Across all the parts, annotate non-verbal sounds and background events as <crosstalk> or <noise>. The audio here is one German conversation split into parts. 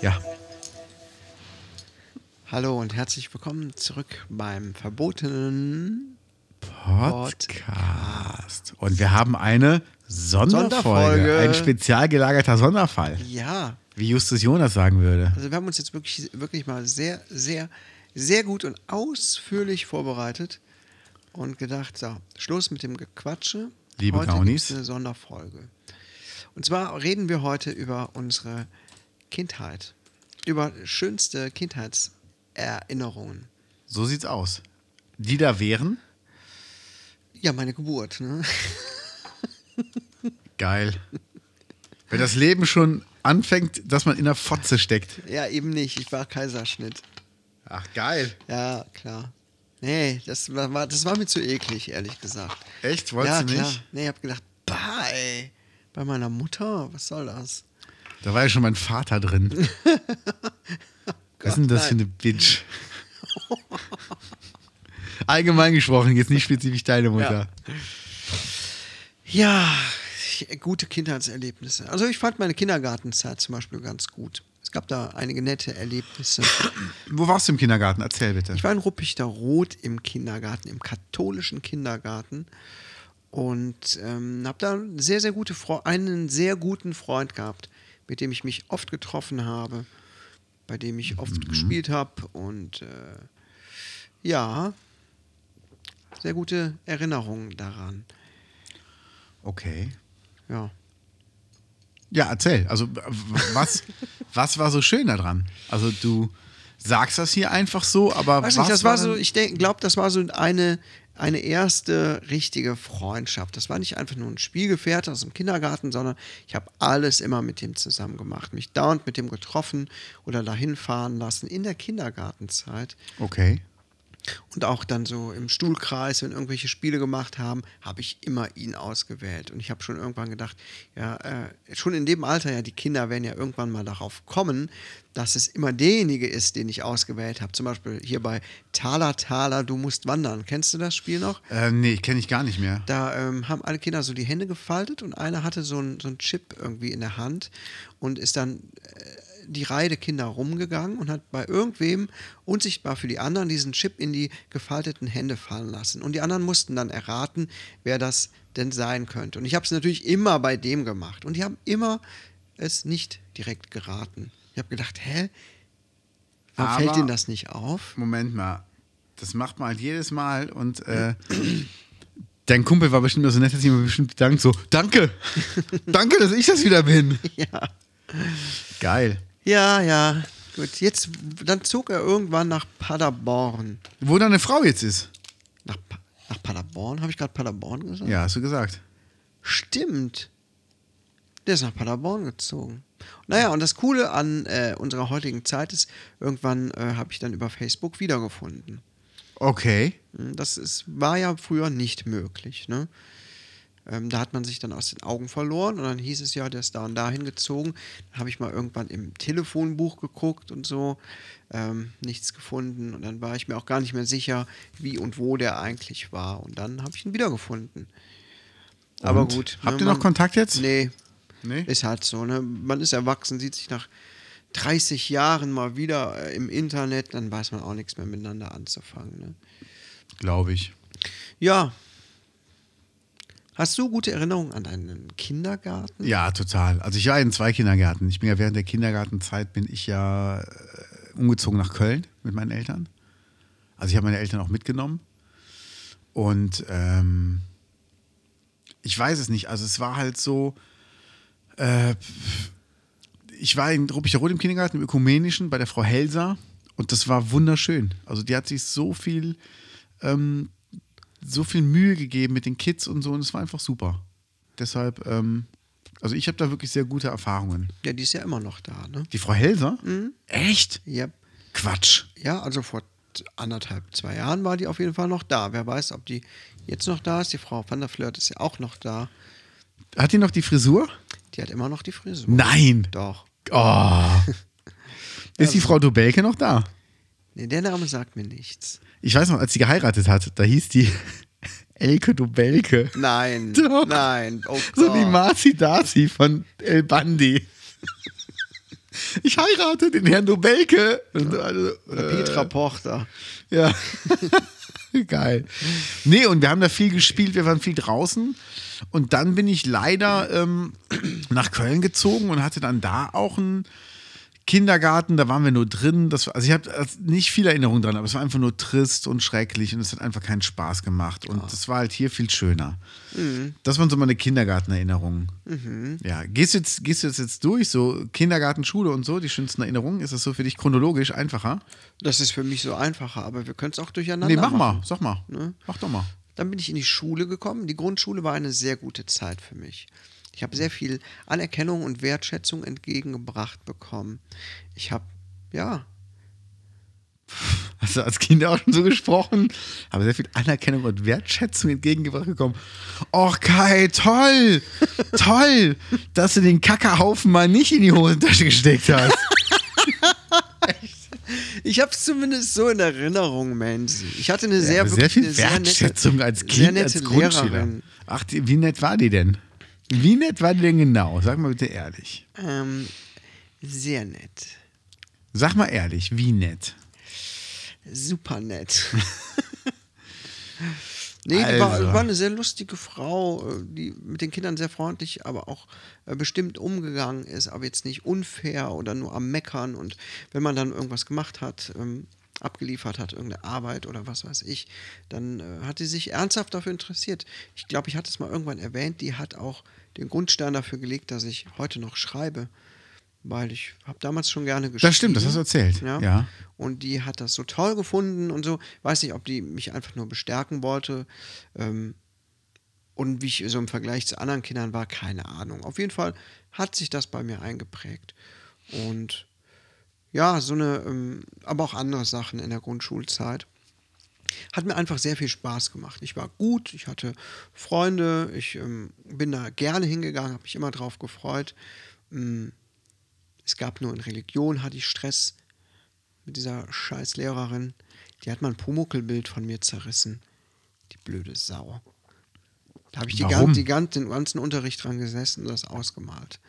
Ja, Hallo und herzlich willkommen zurück beim verbotenen Podcast. Und wir haben eine Sonderfolge, Sonderfolge. ein spezial gelagerter Sonderfall, Ja, wie Justus Jonas sagen würde. also wir haben uns jetzt wirklich, wirklich mal sehr, sehr, sehr gut und ausführlich vorbereitet und gedacht, so, Schluss mit dem Gequatsche. Liebe heute Gaunis. eine Sonderfolge. Und zwar reden wir heute über unsere Kindheit, über schönste Kindheitserinnerungen. So sieht's aus. Die da wären, Ja, meine Geburt, ne? geil. Wenn das Leben schon anfängt, dass man in der Fotze steckt. Ja, eben nicht. Ich war Kaiserschnitt. Ach, geil. Ja, klar. Nee, das war, das war mir zu eklig, ehrlich gesagt. Echt? Wolltest ja, du klar. nicht? Nee, ich hab gedacht, bah, ey, bei meiner Mutter, was soll das? Da war ja schon mein Vater drin. <laughs> Was ist denn das für eine Bitch? <laughs> Allgemein gesprochen, jetzt nicht spezifisch deine Mutter. Ja, gute Kindheitserlebnisse. Also ich fand meine Kindergartenzeit zum Beispiel ganz gut. Es gab da einige nette Erlebnisse. Wo warst du im Kindergarten? Erzähl bitte. Ich war in Ruppichter Rot im Kindergarten, im katholischen Kindergarten. Und ähm, habe da einen sehr, sehr gute Fre einen sehr guten Freund gehabt, mit dem ich mich oft getroffen habe, bei dem ich oft gespielt habe. Und äh, ja, sehr gute Erinnerungen daran. Okay. Ja. Ja, erzähl. Also, was, <laughs> was war so schön daran? Also, du sagst das hier einfach so, aber Weiß was nicht, das war so, denn- ich glaube, das war so eine, eine erste richtige Freundschaft. Das war nicht einfach nur ein Spielgefährte aus dem Kindergarten, sondern ich habe alles immer mit dem zusammen gemacht. Mich dauernd mit dem getroffen oder dahin fahren lassen in der Kindergartenzeit. Okay. Und auch dann so im Stuhlkreis, wenn irgendwelche Spiele gemacht haben, habe ich immer ihn ausgewählt. Und ich habe schon irgendwann gedacht, ja, äh, schon in dem Alter, ja, die Kinder werden ja irgendwann mal darauf kommen, dass es immer derjenige ist, den ich ausgewählt habe. Zum Beispiel hier bei Taler, Taler, du musst wandern. Kennst du das Spiel noch? Äh, nee, kenne ich gar nicht mehr. Da ähm, haben alle Kinder so die Hände gefaltet und einer hatte so einen so Chip irgendwie in der Hand und ist dann äh, die Reihe der Kinder rumgegangen und hat bei irgendwem unsichtbar für die anderen diesen Chip in die gefalteten Hände fallen lassen. Und die anderen mussten dann erraten, wer das denn sein könnte. Und ich habe es natürlich immer bei dem gemacht. Und die haben immer es nicht direkt geraten. Ich habe gedacht, hä? Warum Aber- fällt ihnen das nicht auf? Moment mal. Das macht man halt jedes Mal und äh, dein Kumpel war bestimmt so nett, dass ich mir bestimmt bedankt. So, danke. <laughs> danke, dass ich das wieder bin. Ja. Geil. Ja, ja. Gut, jetzt, dann zog er irgendwann nach Paderborn. Wo deine Frau jetzt ist. Nach, Pa- nach Paderborn? Habe ich gerade Paderborn gesagt? Ja, hast du gesagt. Stimmt. Der ist nach Paderborn gezogen. Naja, und das Coole an äh, unserer heutigen Zeit ist, irgendwann äh, habe ich dann über Facebook wiedergefunden. Okay. Hm, Das ist, war ja früher nicht möglich. Ne? Ähm, da hat man sich dann aus den Augen verloren und dann hieß es ja, der ist da und dahin gezogen. Dann habe ich mal irgendwann im Telefonbuch geguckt und so, ähm, nichts gefunden. Und dann war ich mir auch gar nicht mehr sicher, wie und wo der eigentlich war. Und dann habe ich ihn wiedergefunden. Aber Und? gut. Habt ne, ihr noch man- Kontakt jetzt? Nee, Nee? ist halt so. Ne? Man ist erwachsen, sieht sich nach 30 Jahren mal wieder äh, im Internet, dann weiß man auch nichts mehr miteinander anzufangen. Ne? Glaube ich. Ja. Hast du gute Erinnerungen an deinen Kindergarten? Ja, total. Also ich war in zwei Kindergärten. Ich bin ja während der Kindergartenzeit bin ich ja äh, umgezogen nach Köln mit meinen Eltern. Also ich habe meine Eltern auch mitgenommen. Und ähm, ich weiß es nicht. Also es war halt so, äh, ich war in Ruppichter-Rot im Kindergarten, im Ökumenischen, bei der Frau Helser. Und das war wunderschön. Also die hat sich so viel, ähm, so viel Mühe gegeben mit den Kids und so. Und es war einfach super. Deshalb, ähm, also ich habe da wirklich sehr gute Erfahrungen. Ja, die ist ja immer noch da, ne? Die Frau Helser? Echt? Ja, Quatsch. ja also vor anderthalb, zwei Jahren war die auf jeden Fall noch da. Wer weiß, ob die jetzt noch da ist. Die Frau van der Flirt ist ja auch noch da. Hat die noch die Frisur? Die hat immer noch die Frisur. Nein. Doch. Oh. <laughs> Ist die Frau Dobelke noch da? Nee, der Name sagt mir nichts. Ich weiß noch, als sie geheiratet hat, da hieß die <laughs> Elke Dobelke. Nein. <laughs> Doch. Nein. Oh. So wie Marci Darcy von El Bandi. Ich heirate den Herrn Dobelke. Also, Oder äh, Petra Porter. Ja. <laughs> Geil. Nee, und wir haben da viel gespielt, wir waren viel draußen. Und dann bin ich leider ähm, <clears throat> nach Köln gezogen und hatte dann da auch einen Kindergarten, da waren wir nur drin. Das war, also ich habe nicht viel Erinnerung dran, aber es war einfach nur trist und schrecklich und es hat einfach keinen Spaß gemacht. Und das war halt hier viel schöner. Das waren so meine Kindergartenerinnerungen. Ja, gehst du jetzt, gehst du das jetzt durch, so Kindergarten, Schule und so, die schönsten Erinnerungen? Ist das so für dich chronologisch einfacher? Das ist für mich so einfacher, aber wir können es auch durcheinander Nee, mach machen. mal, sag mal. Mach doch mal. Dann bin ich in die Schule gekommen. Die Grundschule war eine sehr gute Zeit für mich. Ich habe sehr viel Anerkennung und Wertschätzung entgegengebracht bekommen. Ich habe, ja, <laughs> Hast du als Kind auch schon so gesprochen? Aber sehr viel Anerkennung und Wertschätzung entgegengebracht bekommen. Och Kai, toll! <laughs> toll! Dass du den Kackerhaufen mal nicht in die Hosentasche gesteckt hast. <laughs> ich habe es zumindest so in Erinnerung, Menzi. Ich hatte eine sehr, wirklich sehr viel sehr nette- Wertschätzung als sehr Kind, nette als Grundschüler. Lehrerin. Ach, wie nett war die denn? Wie nett war die denn genau? Sag mal bitte ehrlich. Ähm, sehr nett. Sag mal ehrlich, wie nett? Super nett. <laughs> nee, die war, Also. war eine sehr lustige Frau, äh, die mit den Kindern sehr freundlich, aber auch äh, bestimmt umgegangen ist, aber jetzt nicht unfair oder nur am Meckern. Und wenn man dann irgendwas gemacht hat, ähm, abgeliefert hat, irgendeine Arbeit oder was weiß ich, dann äh, hat sie sich ernsthaft dafür interessiert. Ich glaube, ich hatte es mal irgendwann erwähnt, die hat auch den Grundstein dafür gelegt, dass ich heute noch schreibe. Weil ich habe damals schon gerne geschrieben. Das stimmt, das hast du erzählt. Ja. Ja. Und die hat das so toll gefunden und so. Weiß nicht, ob die mich einfach nur bestärken wollte. Ähm, und wie ich so im Vergleich zu anderen Kindern war, keine Ahnung. Auf jeden Fall hat sich das bei mir eingeprägt. Und ja, so eine, ähm, aber auch andere Sachen in der Grundschulzeit. Hat mir einfach sehr viel Spaß gemacht. Ich war gut, ich hatte Freunde, ich ähm, bin da gerne hingegangen, habe mich immer drauf gefreut. Ähm, es gab nur in Religion, hatte ich Stress mit dieser scheiß Lehrerin. Die hat mal ein Pumuckelbild von mir zerrissen. Die blöde Sau. Da habe ich die Warum? gan die gan den ganzen Unterricht dran gesessen und das ausgemalt.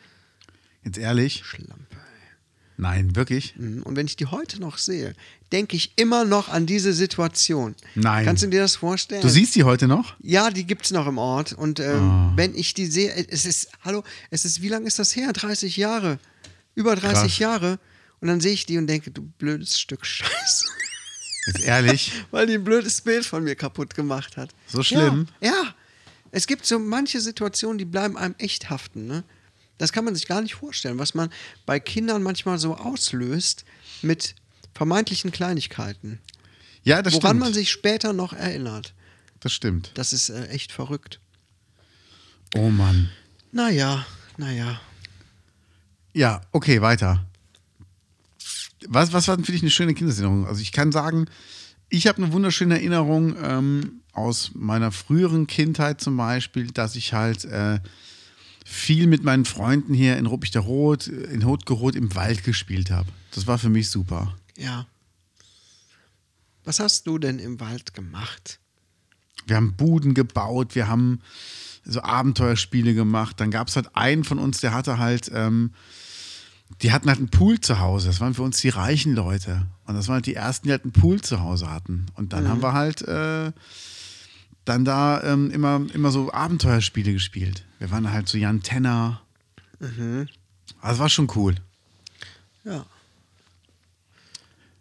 Jetzt ehrlich? Schlampe. Nein, wirklich? Mhm. Und wenn ich die heute noch sehe, denke ich immer noch an diese Situation. Nein. Kannst du dir das vorstellen? Du siehst die heute noch? Ja, die gibt es noch im Ort. Und ähm, Ah. wenn ich die sehe, es ist, hallo, es ist, wie lange ist das her? 30 Jahre. Über 30 Krass. Jahre. Und dann sehe ich die und denke, du blödes Stück Scheiße. Jetzt ehrlich? <laughs> Weil die ein blödes Bild von mir kaputt gemacht hat. So schlimm? Ja, ja. Es gibt so manche Situationen, die bleiben einem echt haften. Ne? Das kann man sich gar nicht vorstellen, was man bei Kindern manchmal so auslöst mit vermeintlichen Kleinigkeiten. Ja, das woran stimmt. man sich später noch erinnert. das stimmt. Das ist äh, echt verrückt. Oh Mann. Naja, naja. Ja, okay, weiter. Was, was war denn für dich eine schöne Kindeserinnerung? Also ich kann sagen, ich habe eine wunderschöne Erinnerung ähm, aus meiner früheren Kindheit zum Beispiel, dass ich halt äh, viel mit meinen Freunden hier in Ruppichterrot, in Hotgerot im Wald gespielt habe. Das war für mich super. Ja. Was hast du denn im Wald gemacht? Wir haben Buden gebaut, wir haben so Abenteuerspiele gemacht. Dann gab es halt einen von uns, der hatte halt, ähm, die hatten halt einen Pool zu Hause. Das waren für uns die reichen Leute. Und das waren halt die ersten, die halt einen Pool zu Hause hatten. Und dann haben wir halt äh, dann da ähm, immer, immer so Abenteuerspiele gespielt. Wir waren halt so Jan Tenner. Also das war schon cool. Ja.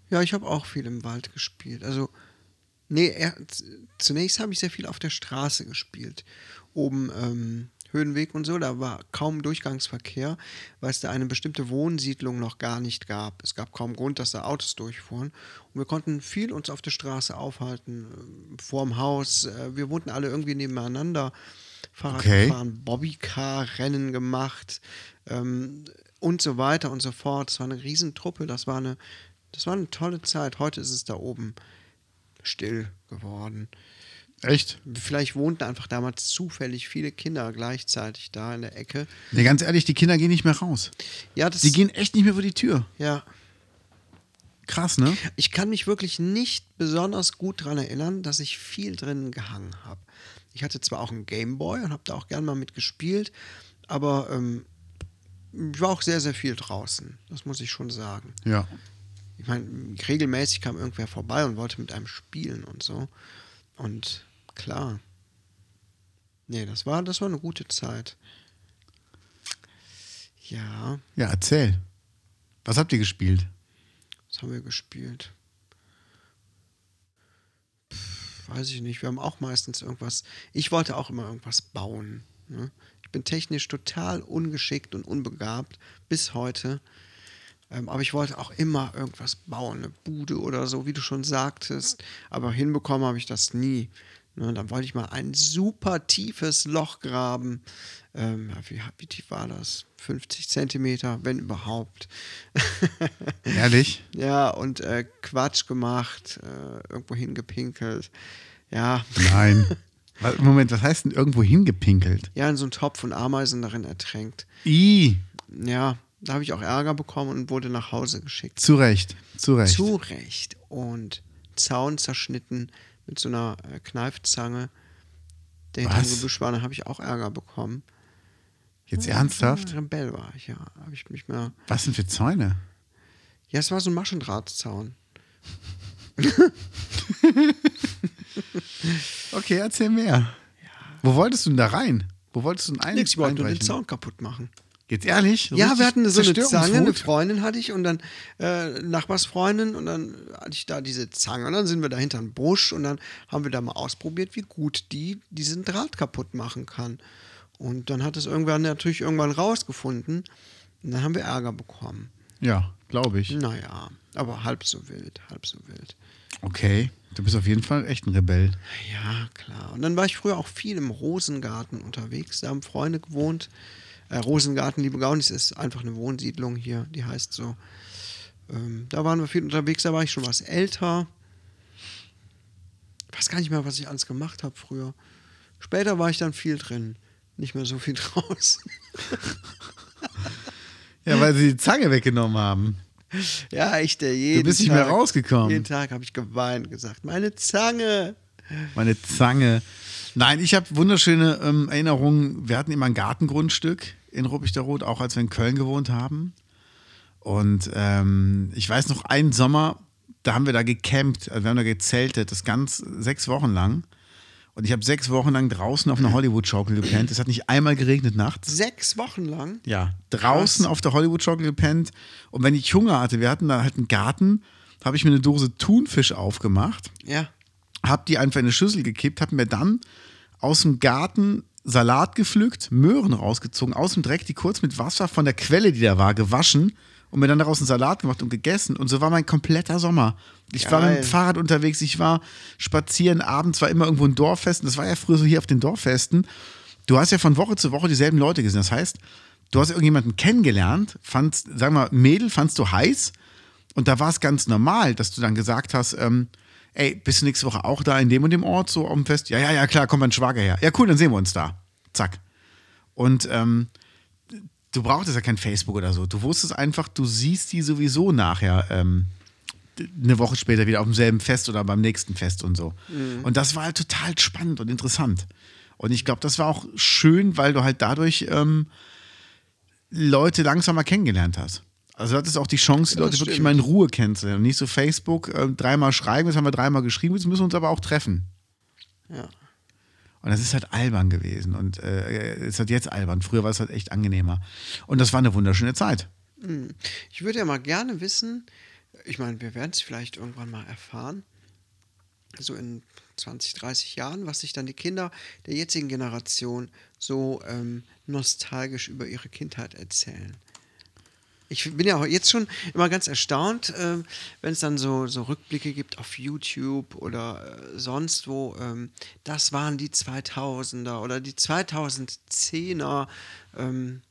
Ja, ich habe auch viel im Wald gespielt. Also, nee, er, zunächst habe ich sehr viel auf der Straße gespielt. Oben ähm, Höhenweg und so, da war kaum Durchgangsverkehr, weil es da eine bestimmte Wohnsiedlung noch gar nicht gab. Es gab kaum Grund, dass da Autos durchfuhren. Und wir konnten viel uns auf der Straße aufhalten, äh, vorm Haus. Äh, wir wohnten alle irgendwie nebeneinander. Fahrrad Okay. gefahren, Bobbycar-Rennen gemacht ähm, und so weiter und so fort. Es war eine Riesentruppe, das war eine, das war eine tolle Zeit. Heute ist es da oben still geworden. Echt? Vielleicht wohnten einfach damals zufällig viele Kinder gleichzeitig da in der Ecke. Nee, ganz ehrlich, die Kinder gehen nicht mehr raus. Ja, das Die gehen echt nicht mehr vor die Tür. ja. Krass, ne? Ich kann mich wirklich nicht besonders gut daran erinnern, dass ich viel drin gehangen habe. Ich hatte zwar auch einen Gameboy und habe da auch gern mal mitgespielt, aber ähm, ich war auch sehr, sehr viel draußen. Das muss ich schon sagen. Ja. Ich meine, regelmäßig kam irgendwer vorbei und wollte mit einem spielen und so. Und klar. Nee, das war, das war eine gute Zeit. Ja, Ja, erzähl. Was habt ihr gespielt? was haben wir gespielt? Pff, weiß ich nicht. Wir haben auch meistens irgendwas. Ich wollte auch immer irgendwas bauen. Ne? Ich bin technisch total ungeschickt und unbegabt bis heute. Ähm, aber ich wollte auch immer irgendwas bauen, eine Bude oder so, wie du schon sagtest. Aber hinbekommen habe ich das nie. Ne, dann wollte ich mal ein super tiefes Loch graben. Ähm, wie, wie tief war das? 50 Zentimeter, wenn überhaupt. <laughs> Ehrlich? Ja, und äh, Quatsch gemacht, äh, irgendwo hingepinkelt. Ja, Nein. <laughs> Moment, was heißt denn irgendwo hingepinkelt? ja, in so einen Topf und Ameisen darin ertränkt. I, Ja, da habe ich auch Ärger bekommen und wurde nach Hause geschickt. zu Recht, zu Recht. Zu Recht. Und Zaun zerschnitten mit so einer äh, Kneifzange. Der hinter dem Was? Gebüsch war, da habe ich auch Ärger bekommen. Jetzt ernsthaft? Rebell war ich, ja. Habe ich mich mal. Was denn für Zäune? Ja, es war so ein Maschendrahtzaun. <laughs> Okay, erzähl mehr. Wo wolltest du denn da rein? Wo wolltest du denn ein Nix, ich wollte nur den? Zaun kaputt machen. Jetzt ehrlich? So Ja, wir hatten so eine Zange, eine? Freundin hatte ich und dann äh, Nachbarsfreundin und dann hatte ich da diese Zange und dann sind wir da hinter einen Busch und dann haben wir da mal ausprobiert, wie gut die diesen Draht kaputt machen kann. Und dann hat es irgendwann natürlich irgendwann rausgefunden und dann haben wir Ärger bekommen. Ja, glaube ich. Naja, aber halb so wild, halb so wild. Okay, du bist auf jeden Fall echt ein Rebell. Ja, klar. Und dann war ich früher auch viel im Rosengarten unterwegs. Da haben Freunde gewohnt. Äh, Rosengarten, liebe Gaunis, ist einfach eine Wohnsiedlung hier, die heißt so. Ähm, da waren wir viel unterwegs, da war ich schon was älter. Ich weiß gar nicht mehr, was ich alles gemacht habe früher. Später war ich dann viel drin, nicht mehr so viel <laughs> draußen. Ja, weil sie die Zange weggenommen haben. ja, echt, der jeden Du bist nicht Tag, mehr rausgekommen. Jeden Tag habe ich geweint, gesagt, meine Zange. Meine Zange. Nein, ich habe wunderschöne ähm, Erinnerungen. Wir hatten immer ein Gartengrundstück in Ruppichterroth, auch als wir in Köln gewohnt haben. Und ähm, ich weiß noch, einen Sommer, da haben wir da gecampt, also wir haben da gezeltet, das ganz sechs Wochen lang. Und ich habe sechs Wochen lang draußen auf einer <clears throat> Hollywood-Schaukel gepennt. Es hat nicht einmal geregnet nachts. Sechs Wochen lang. Ja, draußen auf der Hollywood-Schaukel gepennt. Und wenn ich Hunger hatte, wir hatten da halt einen Garten, habe ich mir eine Dose Thunfisch aufgemacht Ja. hab die einfach in eine Schüssel gekippt, hab mir dann aus dem Garten Salat gepflückt, Möhren rausgezogen, aus dem Dreck, die kurz mit Wasser von der Quelle, die da war, gewaschen und mir dann daraus einen Salat gemacht und gegessen. Und so war mein kompletter Sommer. Ich war mit Geil. dem Fahrrad unterwegs, ich war spazieren, abends war immer irgendwo ein Dorffest. Und das war ja früher so hier auf den Dorffesten. Du hast ja von Woche zu Woche dieselben Leute gesehen. Das heißt, du hast irgendjemanden kennengelernt, fandst, sagen wir, Mädel fandst du heiß und da war es ganz normal, dass du dann gesagt hast, ähm, ey, bist du nächste Woche auch da in dem und dem Ort, so auf dem Fest? Ja, ja, ja, klar, kommt mein Schwager her. Ja, cool, dann sehen wir uns da. Zack. Und ähm, du brauchtest ja kein Facebook oder so. Du wusstest einfach, du siehst die sowieso nachher ähm, eine Woche später wieder auf demselben Fest oder beim nächsten Fest und so. Und das war halt total spannend und interessant. Und ich glaube, das war auch schön, weil du halt dadurch ähm, Leute langsamer kennengelernt hast. Also du hattest auch die Chance, die Leute das wirklich stimmt. mal in Ruhe kennenzulernen. Nicht so Facebook, äh, dreimal schreiben, jetzt haben wir dreimal geschrieben, jetzt müssen wir uns aber auch treffen. Ja. Und das ist halt albern gewesen. Und äh, es ist halt jetzt albern. Früher war es halt echt angenehmer. Und das war eine wunderschöne Zeit. Ich würde ja mal gerne wissen, ich meine, wir werden es vielleicht irgendwann mal erfahren, so in 20, 30 Jahren, was sich dann die Kinder der jetzigen Generation so ähm, nostalgisch über ihre Kindheit erzählen. Ich bin ja auch jetzt schon immer ganz erstaunt, ähm, wenn es dann so, so Rückblicke gibt auf YouTube oder äh, sonst wo. Ähm, das waren die 2000er oder die 2010er. Ähm,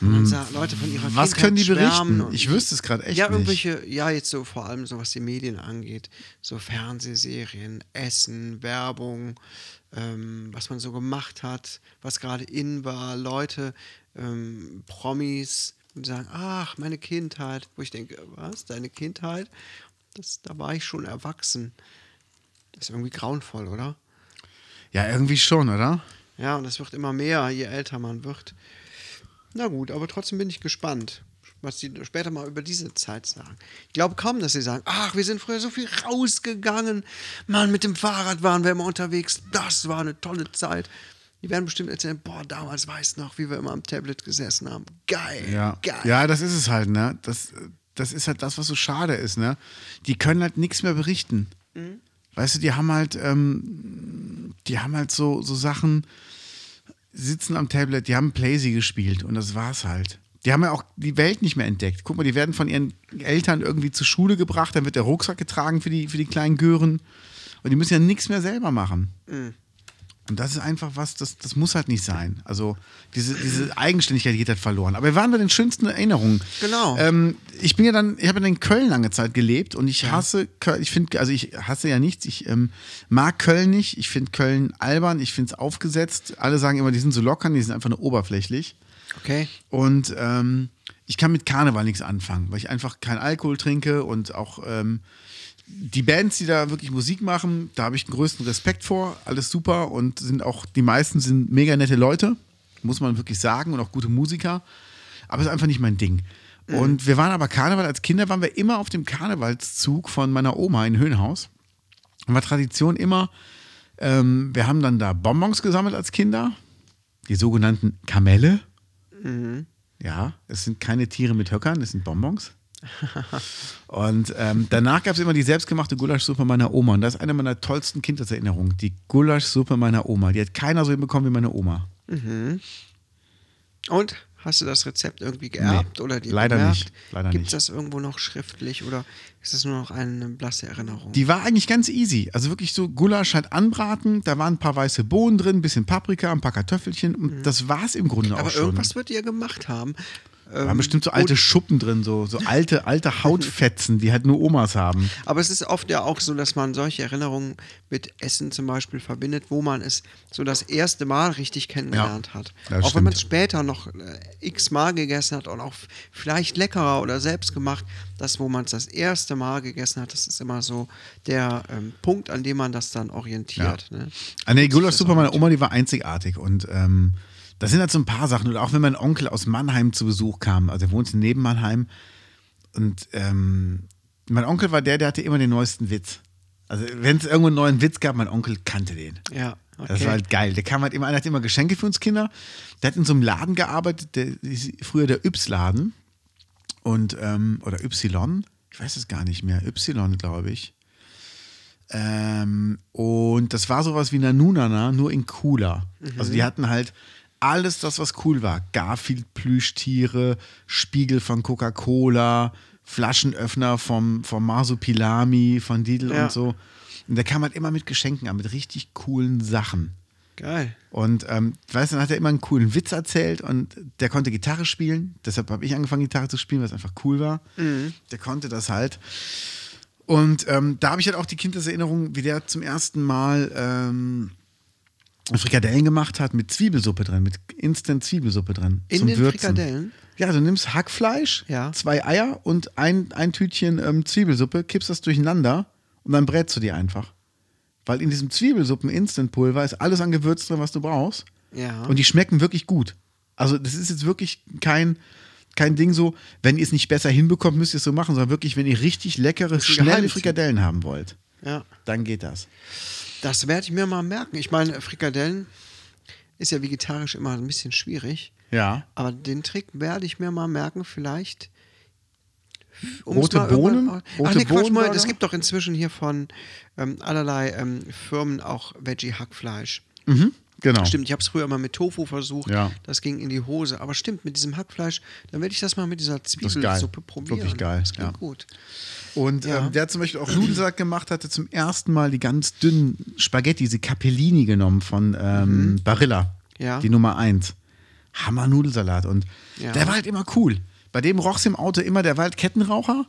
Und dann sagen Leute von ihrer. Was Kindheit können die berichten? Ich wüsste es gerade echt ja, nicht. irgendwelche, ja, jetzt so vor allem so, was die Medien angeht. So Fernsehserien, Essen, Werbung, ähm, was man so gemacht hat, was gerade in war, Leute, ähm, Promis, und sagen, ach, meine Kindheit. Wo ich denke, was, deine Kindheit? Das, da war ich schon erwachsen. Das ist irgendwie grauenvoll, oder? Ja, irgendwie schon, oder? Ja, und das wird immer mehr, je älter man wird. Na gut, aber trotzdem bin ich gespannt, was die später mal über diese Zeit sagen. Ich glaube kaum, dass sie sagen, ach, wir sind früher so viel rausgegangen. Mann, mit dem Fahrrad waren wir immer unterwegs. Das war eine tolle Zeit. Die werden bestimmt erzählen, boah, damals weißt du noch, wie wir immer am Tablet gesessen haben. Geil, Ja. geil. ja, das ist es halt, ne? Das, das ist halt das, was so schade ist, ne? Die können halt nichts mehr berichten. Weißt du, die haben halt, ähm, die haben halt so, so Sachen, sitzen am Tablet, die haben Playsee gespielt und das war's halt. Die haben ja auch die Welt nicht mehr entdeckt. Guck mal, die werden von ihren Eltern irgendwie zur Schule gebracht, dann wird der Rucksack getragen für die, für die kleinen Gören. Und die müssen ja nichts mehr selber machen. Und das ist einfach was, das, das muss halt nicht sein. Also diese, diese Eigenständigkeit geht halt verloren. Aber wir waren bei den schönsten Erinnerungen. Genau. Ähm, ich bin ja dann, ich habe ja in Köln lange Zeit gelebt und ich hasse Köln, ich finde, also ich hasse ja nichts, ich ähm, mag Köln nicht, ich finde Köln albern, ich finde es aufgesetzt. Alle sagen immer, die sind so lockern, die sind einfach nur oberflächlich. Okay. Und ähm, ich kann mit Karneval nichts anfangen, weil ich einfach keinen Alkohol trinke und auch ähm, die Bands, die da wirklich Musik machen, da habe ich den größten Respekt vor. Alles super und sind auch, die meisten sind mega nette Leute, muss man wirklich sagen, und auch gute Musiker. Aber es ist einfach nicht mein Ding. Und wir waren aber Karneval, als Kinder waren wir immer auf dem Karnevalszug von meiner Oma in Höhenhaus. Und war Tradition immer, ähm, wir haben dann da Bonbons gesammelt als Kinder, die sogenannten Kamelle. Ja, es sind keine Tiere mit Höckern, es sind Bonbons. <laughs> Und ähm, danach gab es immer die selbstgemachte Gulaschsuppe meiner Oma. Und das ist eine meiner tollsten Kindheitserinnerungen. Die Gulaschsuppe meiner Oma. Die hat keiner so hinbekommen wie meine Oma. Und hast du das Rezept irgendwie geerbt Nee, oder dir leider gemerkt? nicht, leider Gibt es das irgendwo noch schriftlich oder ist das nur noch eine blasse Erinnerung? Die war eigentlich ganz easy. Also wirklich so Gulasch halt anbraten. Da waren ein paar weiße Bohnen drin, ein bisschen Paprika, ein paar Kartoffelchen. Und das war es im Grunde Mhm. Aber auch schon. irgendwas wird ihr gemacht haben. Da waren Ähm, bestimmt so alte Schuppen drin, so, so alte, alte Hautfetzen, die halt nur Omas haben. <laughs> Aber es ist oft ja auch so, dass man solche Erinnerungen mit Essen zum Beispiel verbindet, wo man es so das erste Mal richtig kennengelernt Ja, hat. auch wenn man stimmt. es später noch äh, x-mal gegessen hat und auch vielleicht leckerer oder selbst gemacht, das, wo man es das erste Mal gegessen hat, das ist immer so der ähm, Punkt, an dem man das dann orientiert. Ne? Ah, nee, die Das Gulaschsuppe meiner. Oma, die war einzigartig. Und ähm, das sind halt so ein paar Sachen. Oder auch wenn mein Onkel aus Mannheim zu Besuch kam, also er wohnt neben Mannheim. Und ähm, mein Onkel war der, der hatte immer den neuesten Witz. Also wenn es irgendwo einen neuen Witz gab, mein Onkel kannte den. Ja, okay. Das war halt geil. Der kam halt immer, einer hat immer Geschenke für uns Kinder. Der hat in so einem Laden gearbeitet, der früher der Yps-Laden. Und, ähm, oder Y, ich weiß es gar nicht mehr, Y, glaube ich. Ähm, und das war sowas wie Nanunana, nur in cooler. Also die hatten halt alles das, was cool war. Garfield-Plüschtiere, Spiegel von Coca-Cola, Flaschenöffner vom, vom Marsupilami, von Lidl Ja. und so. Und der kam halt immer mit Geschenken an, mit richtig coolen Sachen. Geil. Und ähm, weißt du, dann hat er immer einen coolen Witz erzählt und der konnte Gitarre spielen. Deshalb habe ich angefangen, Gitarre zu spielen, weil es einfach cool war. Der konnte das halt. Und ähm, da habe ich halt auch die Kindheitserinnerung, wie der zum ersten Mal ähm, Frikadellen gemacht hat mit Zwiebelsuppe drin, mit Instant Zwiebelsuppe drin. In zum den Würzen. Frikadellen? Ja, du nimmst Hackfleisch, Ja. zwei Eier und ein, ein Tütchen ähm, Zwiebelsuppe, kippst das durcheinander und dann brätst du die einfach. Weil in diesem Zwiebelsuppen-Instant-Pulver ist alles an Gewürz drin, was du brauchst. Ja. Und die schmecken wirklich gut. Also, das ist jetzt wirklich kein, kein Ding so, wenn ihr es nicht besser hinbekommt, müsst ihr es so machen, sondern wirklich, wenn ihr richtig leckere, schnelle. Frikadellen haben wollt, ja. dann geht das. Das werde ich mir mal merken. Ich meine, Frikadellen ist ja vegetarisch immer ein bisschen schwierig. Ja. Aber den Trick werde ich mir mal merken, vielleicht. Rote mal Bohnen? Ach Rote nee, Quatsch, Bohnenburger? es gibt doch inzwischen hier von ähm, allerlei ähm, Firmen auch Veggie-Hackfleisch. Mhm, genau. Stimmt, ich habe es früher mal mit Tofu versucht. Ja. Das ging in die Hose. Aber stimmt, mit diesem Hackfleisch, dann werde ich das mal mit dieser. Zwiebelsuppe probieren. Wirklich geil, Das klingt ja. gut. Und Ja. ähm, der hat zum Beispiel auch Nudelsalat gemacht, hatte zum ersten Mal die ganz dünnen Spaghetti, diese Capellini genommen von ähm, Barilla. Ja. Die Nummer 1. Hammer-Nudelsalat. Und Ja. der war halt immer cool. Bei dem roch es im Auto immer, der war halt Kettenraucher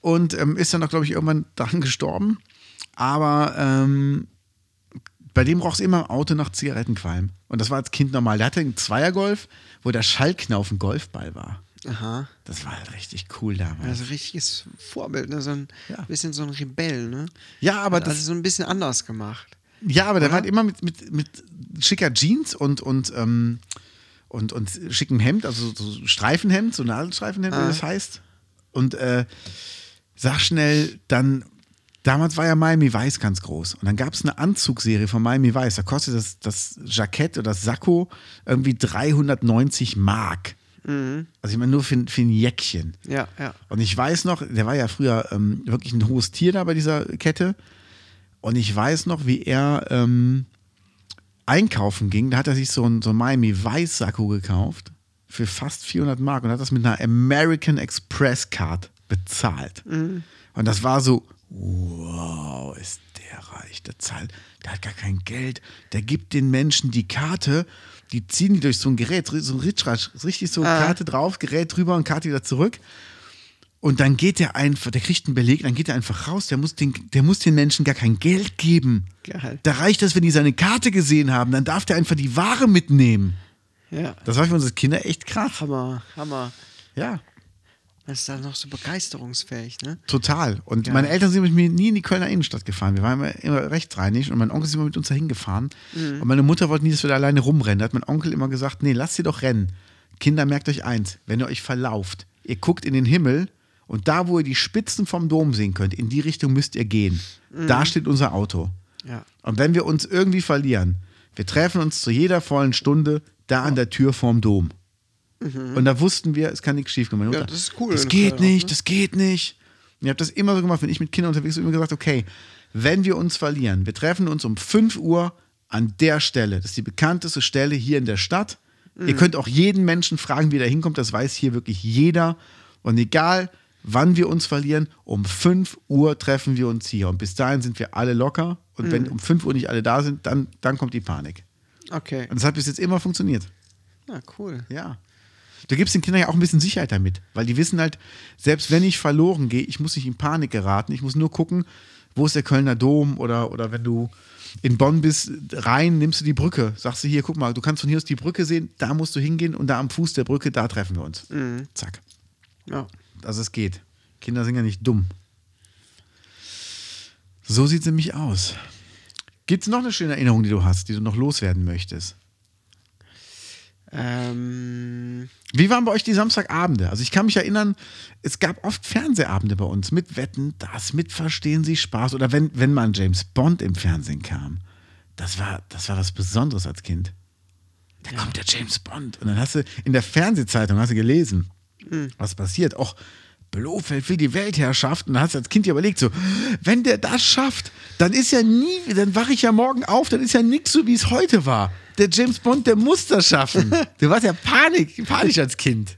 und ähm, ist dann auch, glaube ich, irgendwann <laughs> dran gestorben. Aber ähm, bei dem roch es immer im Auto nach Zigarettenqualm. Und das war als Kind normal. Der hatte einen Zweiergolf, wo der Schallknauf ein Golfball war. Aha. Das war halt richtig cool damals. Also richtiges Vorbild, ne? So ein Ja. bisschen so ein Rebell, ne? ja, aber Hat das, also so ein bisschen anders gemacht. Ja, aber der Oder? war halt immer mit, mit, mit schicker Jeans und, und, ähm, und, und schickem Hemd, also so Streifenhemd, so Nadelstreifenhemd, wie Ah. das heißt. Und äh, sag schnell, dann, damals war ja Miami Vice ganz groß. Und dann gab es eine Anzugserie von Miami Vice. Da kostet das, das Jackett oder das Sakko irgendwie 390 Mark. Also ich meine nur für, für ein Jäckchen. Ja, ja. Und ich weiß noch, der war ja früher ähm, wirklich ein hohes Tier da bei dieser Kette. Und ich weiß noch, wie er ähm, einkaufen ging. Da hat er sich so ein, so ein Miami Weiß Sakko gekauft für fast 400 Mark und hat das mit einer American Express Card bezahlt. Und das war so, wow, ist der reich, der zahlt, der hat gar kein Geld, der gibt den Menschen die Karte, die ziehen die durch so ein Gerät, so ein Ritschratsch, richtig so Ah. Karte drauf, Gerät drüber und Karte wieder zurück. Und dann geht der einfach, der kriegt einen Beleg, dann geht er einfach raus, der muss den, der muss den Menschen gar kein Geld geben. Geil. Da reicht das, wenn die seine Karte gesehen haben, dann darf der einfach die Ware mitnehmen. Ja. Das war für unsere Kinder echt krass. Hammer, Hammer. Ja, Man ist da noch so begeisterungsfähig, ne? total. Und Ja. meine Eltern sind mit mir nie in die Kölner Innenstadt gefahren. Wir waren immer, immer rechtsreinig und mein Onkel ist immer mit uns dahin gefahren. Mhm. Und meine Mutter wollte nie, dass wir da alleine rumrennen. Da hat mein Onkel immer gesagt, nee, lasst sie doch rennen. Kinder, merkt euch eins, wenn ihr euch verlauft, ihr guckt in den Himmel und da, wo ihr die Spitzen vom Dom sehen könnt, in die Richtung müsst ihr gehen. Mhm. Da steht unser Auto. Ja. Und wenn wir uns irgendwie verlieren, wir treffen uns zu jeder vollen Stunde da an der Tür vorm Dom. Und da wussten wir, es kann nichts schief Mhm. Ja, das ist cool Das geht auch, nicht, ne? das geht nicht. Und ich habe das immer so gemacht, wenn ich mit Kindern unterwegs bin, immer gesagt, okay, wenn wir uns verlieren, wir treffen uns um 5 Uhr an der Stelle. Das ist die bekannteste Stelle hier in der Stadt. Mhm. Ihr könnt auch jeden Menschen fragen, wie der hinkommt. Das weiß hier wirklich jeder. Und egal, wann wir uns verlieren, um 5 Uhr treffen wir uns hier. Und bis dahin sind wir alle locker. Und Mhm. wenn um 5 Uhr nicht alle da sind, dann, dann kommt die Panik. Okay. Und das hat bis jetzt immer funktioniert. Na, cool. Ja. Du gibst den Kindern ja auch ein bisschen Sicherheit damit, weil die wissen halt, selbst wenn ich verloren gehe, ich muss nicht in Panik geraten. Ich muss nur gucken, wo ist der Kölner Dom oder, oder wenn du in Bonn bist, rein, nimmst du die Brücke. Sagst du hier, guck mal, du kannst von hier aus die Brücke sehen, da musst du hingehen und da am Fuß der Brücke, da treffen wir uns. Zack. Ja. Also es geht. Kinder sind ja nicht dumm. So sieht es nämlich aus. Gibt es noch eine schöne Erinnerung, die du hast, die du noch loswerden möchtest? Ähm, Wie waren bei euch die Samstagabende? Also ich kann mich erinnern, es gab oft Fernsehabende bei uns mit Wetten, das, mit Verstehen Sie Spaß oder wenn, wenn mal ein James Bond im Fernsehen kam. Das war, das war was Besonderes als Kind. Da kommt der James Bond. Und dann hast du in der Fernsehzeitung hast du gelesen, was passiert. Och, Blofeld will die Weltherrschaft. Und dann hast du als Kind dir überlegt, so, wenn der das schafft, dann ist ja nie, dann wache ich ja morgen auf, dann ist ja nichts so, wie es heute war. Der James Bond, der muss das schaffen. <laughs> Du warst ja Panik, panisch als Kind.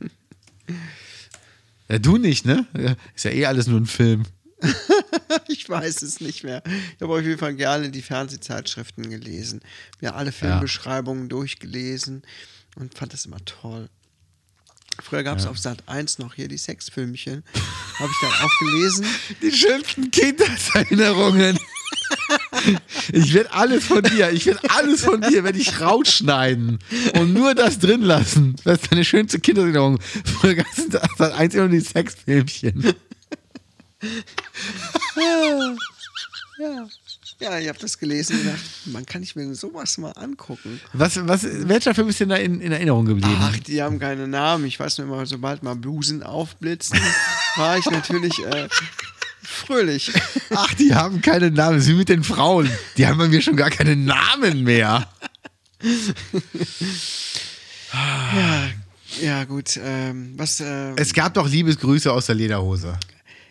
Ja, du nicht, ne? Ja, Ist ja eh alles nur ein Film. <laughs> ich weiß es nicht mehr. Ich habe auf jeden Fall gerne die Fernsehzeitschriften gelesen, mir alle Filmbeschreibungen durchgelesen und fand das immer toll. Früher gab es auf Sat 1 noch hier die Sexfilmchen. Habe ich dann auch gelesen. <laughs> Die schönsten Kindheitserinnerungen. Ich werde alles von dir, ich werde alles von dir, werde ich rausschneiden und nur das drin lassen. Das ist deine schönste Kindheitserinnerung. Früher gab es Sat 1 immer nur die Sexfilmchen. <laughs> Ja, ja ich habe das gelesen und gedacht, man kann ich mir sowas mal angucken. Was, was, welcher Film ist denn da in, in Erinnerung geblieben? Ach, die haben keine Namen. Ich weiß nur immer, sobald mal Blusen aufblitzen, <laughs> war ich natürlich äh, fröhlich. Ach, die haben keine Namen. Wie mit den Frauen. Die haben bei mir schon gar keine Namen mehr. <laughs> Ja, ja gut. Ähm, was? Äh, Es gab doch Liebesgrüße aus der Lederhose.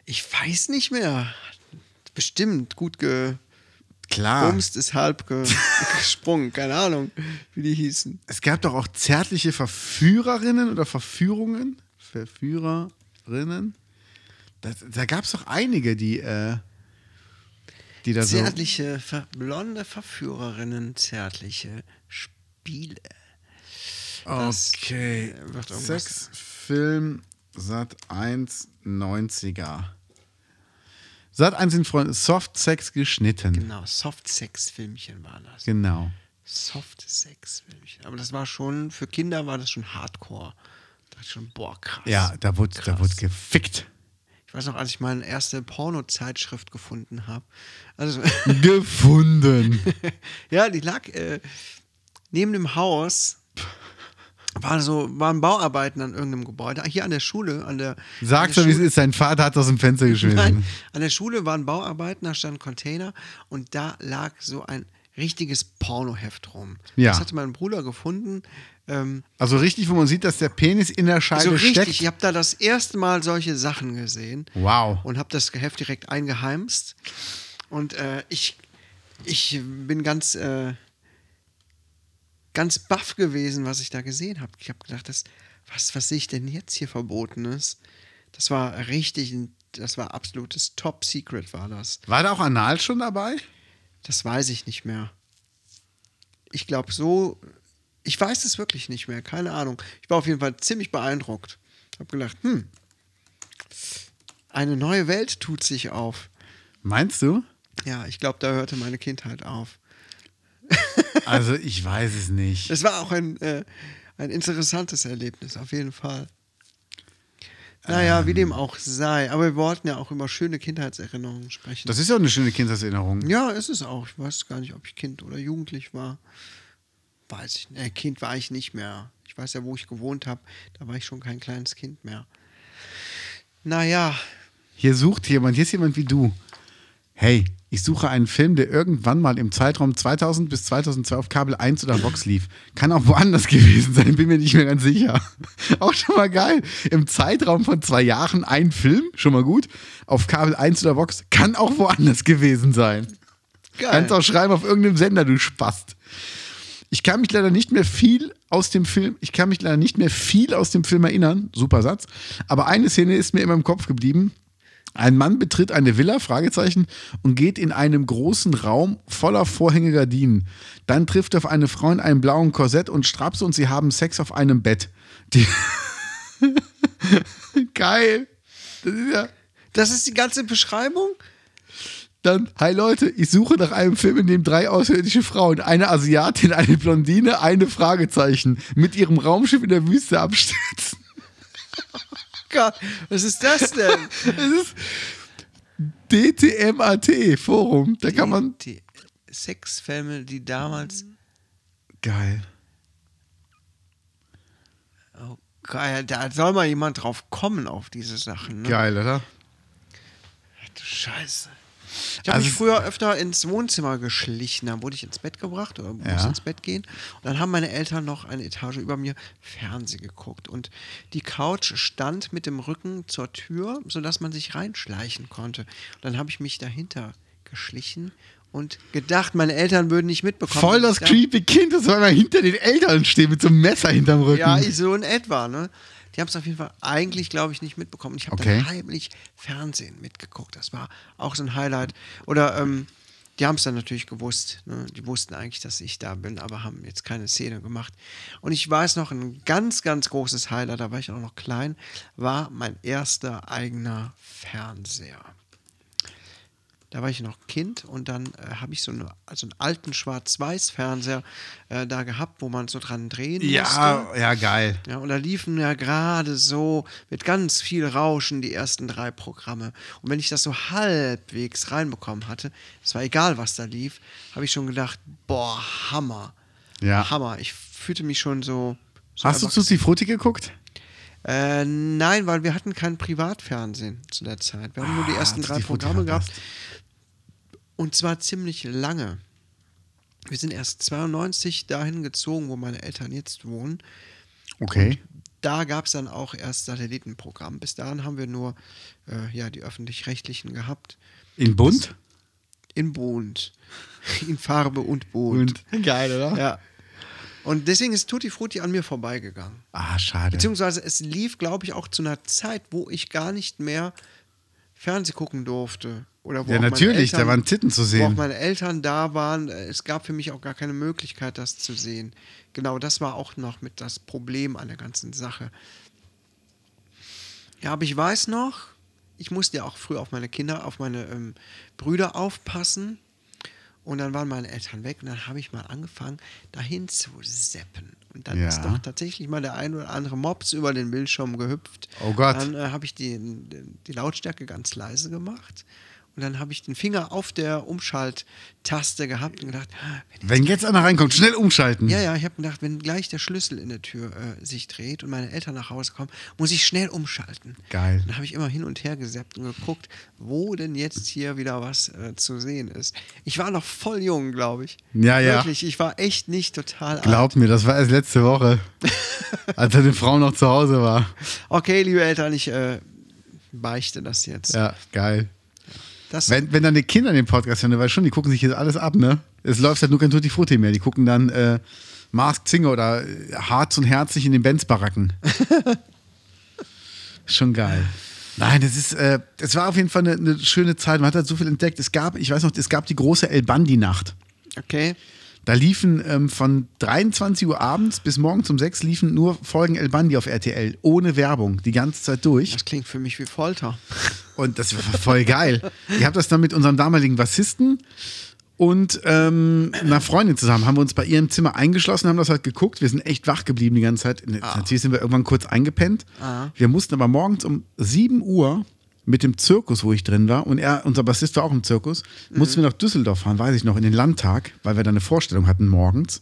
ich weiß nicht mehr. Bestimmt gut gebumst Klar. ist halb ge <laughs> gesprungen. Keine Ahnung, wie die hießen. Es gab doch auch zärtliche Verführerinnen oder Verführungen. Verführerinnen. Das, da gab es doch einige, die, äh, die da so. Zärtliche, ver blonde Verführerinnen, zärtliche Spiele. Das Okay. irgendwas- Sex, Film, Sat 1, 90er. Sat 1 sind Freunde, Soft Sex geschnitten. Genau, Soft-Sex-Filmchen war das. Genau. Soft-Sex-Filmchen. Aber das war schon, für Kinder war das schon Hardcore. Da dachte ich schon, boah, krass. Ja, da wurde, da Krass. wurde gefickt. Ich weiß noch, als ich meine erste Porno-Zeitschrift gefunden habe. Also, <laughs> Gefunden. <laughs> ja, die lag äh, neben dem Haus. War so, waren Bauarbeiten an irgendeinem Gebäude. Hier an der Schule, an der. Sag an so, der wie es ist. Dein Vater hat aus dem Fenster <laughs> geschmissen. Nein, an der Schule waren Bauarbeiten, da stand ein Container und da lag so ein richtiges Pornoheft rum. Ja. Das hatte mein Bruder gefunden. Ähm, Also richtig, wo man sieht, dass der Penis in der Scheibe so richtig, steckt. ich habe da das erste Mal solche Sachen gesehen. Wow. Und habe das Heft direkt eingeheimst. Und äh, ich, ich bin ganz, äh, ganz baff gewesen, was ich da gesehen habe. Ich habe gedacht, das, was, was sehe ich denn jetzt hier Verbotenes? Das war richtig, das war absolutes Top Secret, war das. War da auch Anal schon dabei? Das weiß ich nicht mehr. Ich glaube so, ich weiß es wirklich nicht mehr, keine Ahnung. Ich war auf jeden Fall ziemlich beeindruckt. Habe gedacht, hm, eine neue Welt tut sich auf. Meinst du? Ja, ich glaube, da hörte meine Kindheit auf. Also ich weiß es nicht. Das war auch ein, äh, ein interessantes Erlebnis, auf jeden Fall. Naja, wie dem auch sei. Aber wir wollten ja auch über schöne Kindheitserinnerungen sprechen. Das ist ja auch eine schöne Kindheitserinnerung. Ja, ist es auch. Ich weiß gar nicht, ob ich Kind oder Jugendlich war. Weiß ich nicht. Äh, kind war ich nicht mehr. Ich weiß ja, wo ich gewohnt habe. Da war ich schon kein kleines Kind mehr. Naja, Hier sucht jemand, hier ist jemand wie du. Hey, ich suche einen Film, der irgendwann mal im Zeitraum 2000 bis 2002 auf Kabel 1 oder Vox lief. Kann auch woanders <laughs> gewesen sein, bin mir nicht mehr ganz sicher. <laughs> Auch schon mal geil. Im Zeitraum von zwei Jahren ein Film, schon mal gut. Auf Kabel 1 oder Vox kann auch woanders gewesen sein. geil. Kannst auch schreiben auf irgendeinem Sender, du Spast. Ich kann mich leider nicht mehr viel aus dem Film, ich kann mich leider nicht mehr viel aus dem Film erinnern. Super Satz. Aber eine Szene ist mir immer im Kopf geblieben. Ein Mann betritt eine Villa, Fragezeichen, und geht in einem großen Raum voller Vorhänge Gardinen. Dann trifft er auf eine Frau in einem blauen Korsett und Strapse und sie haben Sex auf einem Bett. Die <laughs> Geil. Das ist ja. Das ist die ganze Beschreibung? Dann, hi Leute, ich suche nach einem Film, in dem drei außerirdische Frauen, eine Asiatin, eine Blondine, eine Fragezeichen, mit ihrem Raumschiff in der Wüste abstürzen. Gott, was ist das denn? <laughs> Das ist DTMAT Forum. Da kann man. Die Sexfilme, die damals. Geil. Oh, geil, da soll mal jemand drauf kommen auf diese Sachen. Ne? Geil, oder? Ach du Scheiße. Ich habe Also mich früher öfter ins Wohnzimmer geschlichen. Dann wurde ich ins Bett gebracht oder musste Ja. ins Bett gehen. Und dann haben meine Eltern noch eine Etage über mir Fernsehen geguckt. Und die Couch stand mit dem Rücken zur Tür, sodass man sich reinschleichen konnte. Und dann habe ich mich dahinter geschlichen und gedacht, meine Eltern würden nicht mitbekommen. Voll das creepy Kind, das soll mal hinter den Eltern stehen mit so einem Messer hinterm Rücken. Ja, ich- so in etwa, ne? Die haben es auf jeden Fall eigentlich, glaube ich, nicht mitbekommen. Ich habe Okay. dann heimlich Fernsehen mitgeguckt. Das war auch so ein Highlight. Oder ähm, die haben es dann natürlich gewusst. Ne? Die wussten eigentlich, dass ich da bin, aber haben jetzt keine Szene gemacht. Und ich weiß noch, ein ganz, ganz großes Highlight, da war ich auch noch klein, war mein erster eigener Fernseher. Da war ich noch Kind und dann äh, habe ich so, eine, also einen alten Schwarz-Weiß-Fernseher äh, da gehabt, wo man so dran drehen musste. ja, ja, geil. Ja, und da liefen ja gerade so mit ganz viel Rauschen die ersten drei Programme. Und wenn ich das so halbwegs reinbekommen hatte, es war egal, was da lief, habe ich schon gedacht, boah, Hammer. Ja. Hammer. Ich fühlte mich schon so. so Hast du. Tutti Frutti geguckt? Äh, nein, weil wir hatten kein Privatfernsehen zu der Zeit. Wir haben nur die Ah, ersten drei Programme gehabt. Und zwar ziemlich lange. Wir sind erst 92 dahin gezogen, wo meine Eltern jetzt wohnen. Okay. da gab es dann auch erst Satellitenprogramm. Bis dahin haben wir nur äh, ja, die öffentlich-rechtlichen gehabt. In Bunt? In Bund. <laughs> In Farbe und Bund. Geil, oder? Ja. Und deswegen ist Tutti Frutti an mir vorbeigegangen. Ah, schade. Beziehungsweise es lief, glaube ich, auch zu einer Zeit, wo ich gar nicht mehr Fernseh gucken durfte. Oder wo Ja, natürlich, da Eltern- waren Titten zu Wo auch sehen. meine Eltern da waren. Es gab für mich auch gar keine Möglichkeit, das zu sehen. Genau, das war auch noch mit das Problem an der ganzen Sache. Ja, aber ich weiß noch, ich musste ja auch früh auf meine Kinder, auf meine ähm, Brüder aufpassen. Und dann waren meine Eltern weg und dann habe ich mal angefangen, dahin zu seppen. Und dann Ja. ist doch tatsächlich mal der ein oder andere Mops über den Bildschirm gehüpft. Oh Gott. Dann äh, habe ich die, die Lautstärke ganz leise gemacht. Und dann habe ich den Finger auf der Umschalttaste gehabt und gedacht, ah, wenn Wenn jetzt einer reinkommt, schnell umschalten. ja, ja, ich habe gedacht, wenn gleich der Schlüssel in der Tür äh, sich dreht und meine Eltern nach Hause kommen, muss ich schnell umschalten. Geil. Dann habe ich immer hin und her gesappt und geguckt, wo denn jetzt hier wieder was äh, zu sehen ist. Ich war noch voll jung, glaube ich. Ja, ja. Wirklich, ich war echt nicht total alt. Glaub mir, das war erst letzte Woche, <laughs> als deine Frau noch zu Hause war. Okay, liebe Eltern, ich äh, beichte das jetzt. Ja, geil. Das, Wenn, wenn dann die Kinder den Podcast hören, weil schon, die gucken sich jetzt alles ab, ne? Es läuft halt nur kein Tutti Frutti mehr. Die gucken dann äh, Mask Singer oder äh, Harz und Herzlich in den Benz-Baracken. <laughs> schon geil. Nein, das ist, äh, es war auf jeden Fall eine, eine schöne Zeit. Man hat halt so viel entdeckt. Es gab, ich weiß noch, es gab die große El Bandi-Nacht. okay. Da liefen ähm, von 23 Uhr abends bis morgens um 6 liefen nur Folgen El Bandi auf RTL, ohne Werbung, die ganze Zeit durch. Das klingt für mich wie Folter. Und das war voll geil. Ich habe das dann mit unserem damaligen Bassisten und ähm, einer Freundin zusammen, haben wir uns bei ihrem Zimmer eingeschlossen, haben das halt geguckt. Wir sind echt wach geblieben die ganze Zeit. Natürlich sind wir irgendwann kurz eingepennt. Ah. Wir mussten aber morgens um 7 Uhr mit dem Zirkus, wo ich drin war, und er, unser Bassist war auch im Zirkus, mhm. mussten wir nach Düsseldorf fahren, weiß ich noch, in den Landtag, weil wir da eine Vorstellung hatten morgens.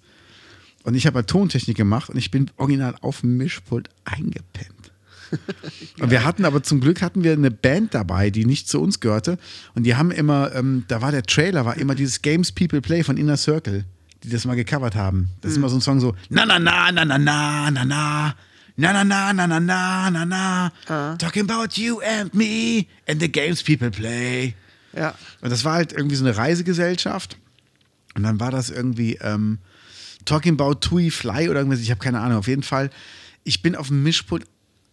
Und ich habe halt Tontechnik gemacht und ich bin original auf dem Mischpult eingepennt. <laughs> und wir hatten aber zum Glück hatten wir eine Band dabei, die nicht zu uns gehörte. Und die haben immer, ähm, da war der Trailer, war immer dieses Games People Play von Inner Circle, die das mal gecovert haben. Das ist mhm. immer so ein Song so, na na na, na na na, na na. Na na na na na na na na. Talking about you and me and the games people play. Ja. Und das war halt irgendwie so eine Reisegesellschaft. Und dann war das irgendwie ähm, Talking About Tui Fly oder irgendwas, ich habe keine Ahnung. Auf jeden Fall, ich bin auf dem Mischpult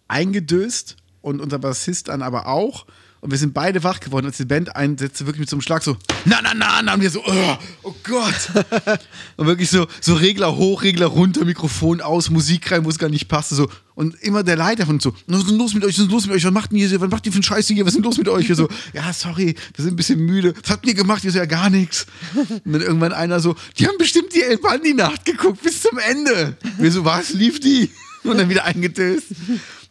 eingedöst und unser Bassist dann aber auch. Und wir sind beide wach geworden, als die Band einsetzte, wirklich mit so einem Schlag so, na, na, na, na, und wir so, oh, oh Gott. <laughs> und wirklich so, so Regler hoch, Regler runter, Mikrofon aus, Musik rein, wo es gar nicht passte, so. Und immer der Leiter von so, was ist denn los mit euch, was ist denn los mit euch, was macht denn ihr, was macht ihr für einen Scheiße hier, was ist denn los mit euch? Wir so, <laughs> ja, sorry, wir sind ein bisschen müde, was habt ihr gemacht? Wir so, ja, gar nichts. Und dann irgendwann einer so, die haben bestimmt die El Bandi-Nacht geguckt, bis zum Ende. Wir so, was, lief die? Und dann wieder eingetöst.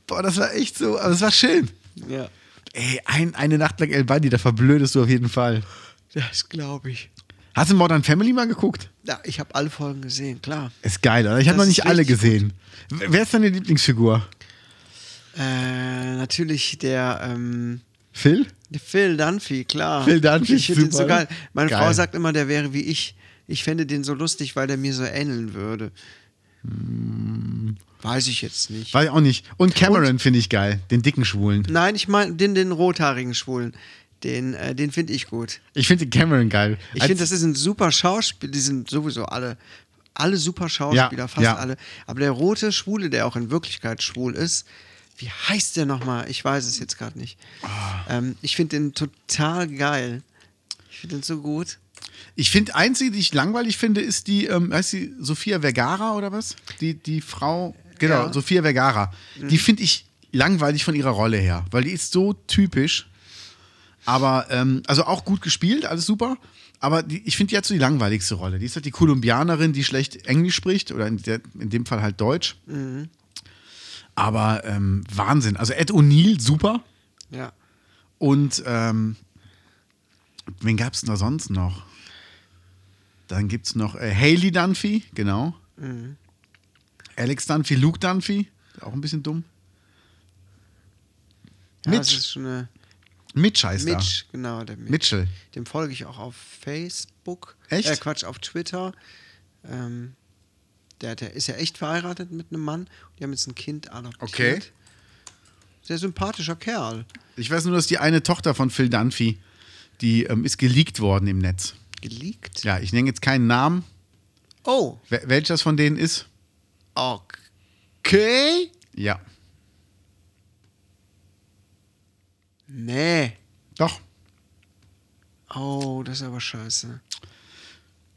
Boah, das war echt so, aber das war schön. Ja. Ey, ein, eine Nacht lang El Bandi, da verblödest du auf jeden Fall. Das glaube ich. Hast du Modern Family mal geguckt? Ja, ich habe alle Folgen gesehen, klar. Ist geil, oder? Ich habe noch nicht alle gesehen. Wer ist deine Lieblingsfigur? Äh, natürlich der, ähm, Phil? Phil Dunphy, klar. Phil Dunphy, Ich finde den so super, geil. ne? Meine Geil. Frau sagt immer, der wäre wie ich. Ich fände den so lustig, weil der mir so ähneln würde. Weiß ich jetzt nicht. Weiß ich auch nicht. Und Cameron finde ich geil, den dicken Schwulen. Nein, ich meine den, den rothaarigen Schwulen. Den, äh, den finde ich gut. Ich finde den Cameron geil. Ich finde, das ist ein super Schauspieler. Die sind sowieso alle, alle super Schauspieler, Ja, fast ja. alle. Aber der rote Schwule, der auch in Wirklichkeit schwul ist, wie heißt der nochmal? Ich weiß es jetzt gerade nicht. Ah. Ähm, ich finde den total geil. Ich finde den so gut. Ich finde, einzige, die ich langweilig finde, ist die, ähm, heißt die Sophia Vergara oder was? Die, die Frau, genau, Ja. Mhm. Sophia Vergara. Die finde ich langweilig von ihrer Rolle her, weil die ist so typisch. Aber, ähm, also auch gut gespielt, alles super. Aber die, ich finde, die hat so die langweiligste Rolle. Die ist halt die Kolumbianerin, die schlecht Englisch spricht oder in, der, in dem Fall halt Deutsch. Mhm. Aber ähm, Wahnsinn. Also Ed O'Neill, super. Ja. Und ähm, wen gab es denn da sonst noch? Dann gibt es noch äh, Haley Dunphy, genau. Mhm. Alex Dunphy, Luke Dunphy, auch ein bisschen dumm. ja Mitch. Ist schon eine. Mitch heißt Mitch, genau, der er. Mitch. Mitchell. Dem folge ich auch auf Facebook. Echt? Äh, Quatsch, auf Twitter. Ähm, der, der ist ja echt verheiratet mit einem Mann. Die haben jetzt ein Kind adoptiert. Okay. Sehr sympathischer Kerl. Ich weiß nur, dass die eine Tochter von Phil Dunphy, die ähm, ist geleakt worden im Netz. Geleakt? Ja, ich nenne jetzt keinen Namen, Oh, Wel welches von denen ist. Okay. Ja. Nee. Doch. Oh, das ist aber scheiße.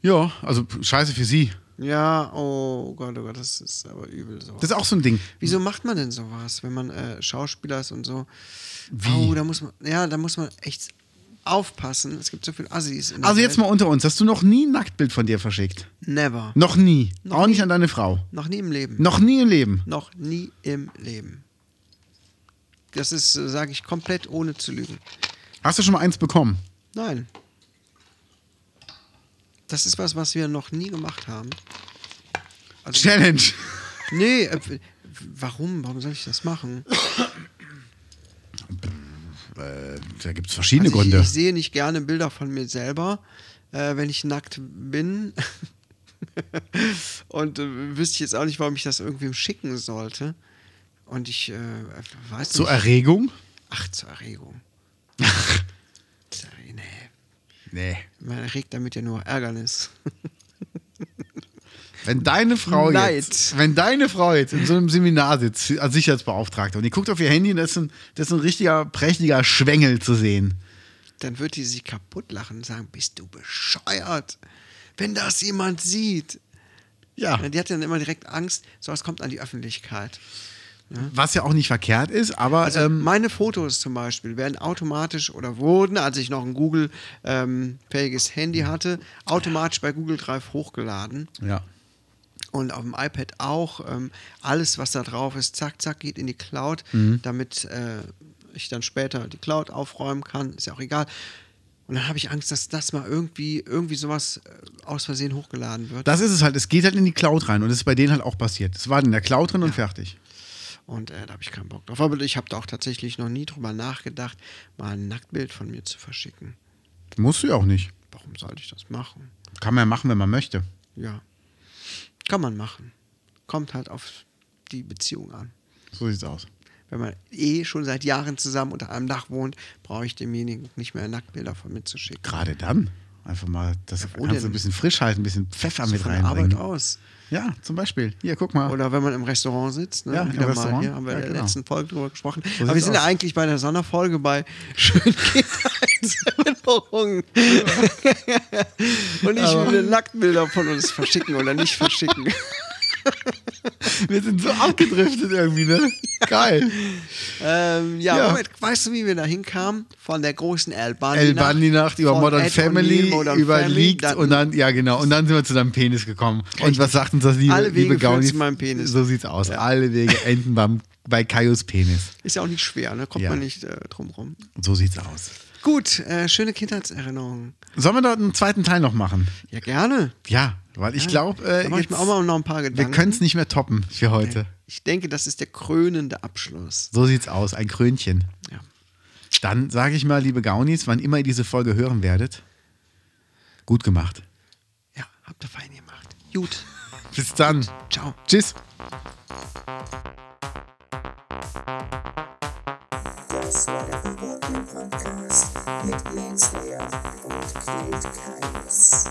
Ja, also scheiße für sie. Ja, oh Gott, oh Gott, das ist aber übel so. Das ist auch so ein Ding. Wieso macht man denn sowas, wenn man äh, Schauspieler ist und so? Wie? Oh, da muss man, ja, da muss man echt aufpassen. Es gibt so viel Assis. In der Also jetzt Welt. mal unter uns. Hast du noch nie ein Nacktbild von dir verschickt? Never. Noch nie. Noch auch nicht nie. an deine Frau. Noch nie im Leben. Noch nie im Leben. Noch nie im Leben. Das ist, sage ich, komplett ohne zu lügen. Hast du schon mal eins bekommen? Nein. Das ist was, was wir noch nie gemacht haben. Also, Challenge. nee, äh, warum? Warum soll ich das machen? Da gibt es verschiedene Also ich, Gründe. ich sehe nicht gerne Bilder von mir selber, äh, wenn ich nackt bin. <laughs> Und äh, wüsste ich jetzt auch nicht, warum ich das irgendwem schicken sollte. Und ich äh, weiß Zur nicht. Erregung? Ach, zur Erregung. <laughs> nee, Nee. man erregt damit ja nur Ärgernis. <laughs> Wenn deine Frau Neid. jetzt, wenn deine Frau jetzt in so einem Seminar sitzt als Sicherheitsbeauftragte und die guckt auf ihr Handy und da ist ein, das ist ein richtiger, prächtiger Schwengel zu sehen. Dann wird die sich kaputt lachen und sagen, bist du bescheuert? Wenn das jemand sieht. Ja. Die hat dann immer direkt Angst, sowas kommt an die Öffentlichkeit. Was ja auch nicht verkehrt ist, aber Also ähm, meine Fotos zum Beispiel werden automatisch oder wurden, als ich noch ein Google-fähiges Handy hatte, automatisch bei Google Drive hochgeladen. ja. Und auf dem iPad auch. Ähm, alles, was da drauf ist, zack, zack, geht in die Cloud, Mhm. damit äh, ich dann später die Cloud aufräumen kann. Ist ja auch egal. Und dann habe ich Angst, dass das mal irgendwie, irgendwie sowas äh, aus Versehen hochgeladen wird. Das ist es halt. Es geht halt in die Cloud rein und das ist bei denen halt auch passiert. Es war in der Cloud drin und fertig. Und äh, da habe ich keinen Bock drauf. Aber ich habe da auch tatsächlich noch nie drüber nachgedacht, mal ein Nacktbild von mir zu verschicken. Musst du ja auch nicht. Warum sollte ich das machen? Kann man ja machen, wenn man möchte. Ja. Kann man machen. Kommt halt auf die Beziehung an. So sieht's aus. Wenn man eh schon seit Jahren zusammen unter einem Dach wohnt, brauche ich demjenigen nicht mehr Nacktbilder von mir zu schicken. Gerade dann. Einfach mal, das du denn? ein bisschen frisch halten, ein bisschen Pfeffer mit von der Arbeit reinbringen. aus. Ja, zum Beispiel. Hier, guck mal. Oder wenn man im Restaurant sitzt, ne? Ja, im wieder mal Restaurant. hier, haben wir Ja, in der genau. letzten Folge drüber gesprochen. So Aber wir sind ja aus. eigentlich bei der Sonderfolge bei schönen Kindheitserinnerungen. <laughs> Und ich will Nacktbilder von uns verschicken oder nicht verschicken. <laughs> Wir sind so abgedriftet irgendwie, ne? Geil. ähm, ja, Ja. Moment, weißt du, wie wir da hinkamen? Von der großen El Bandi El Bandi Nacht über Modern Ed Family, Modern über Leaked dann- und dann, ja genau, und dann sind wir zu deinem Penis gekommen. Und Richtig. was sagt uns das liebe, Alle Wege liebe Gaunis? zu meinem Penis. So sieht's aus. Ja. Alle Wege enden beim, bei Kaios Penis. Ist ja auch nicht schwer, ne? Kommt man nicht äh, drum rum. So sieht's aus. Gut, äh, schöne Kindheitserinnerungen. Sollen wir da einen zweiten Teil noch machen? Ja, gerne. Ja, weil ich glaube, äh, Da mache ich mir auch mal noch ein paar wir können es nicht mehr toppen für heute. Ich denke, das ist der krönende Abschluss. So sieht's aus, ein Krönchen. Ja. Dann sage ich mal, liebe Gaunis, wann immer ihr diese Folge hören werdet, gut gemacht. Ja, habt ihr fein gemacht. Gut. <laughs> Bis dann. Ciao. Tschüss. Das war der Verbotene Podcast mit Jens Lehr und Knut Keines.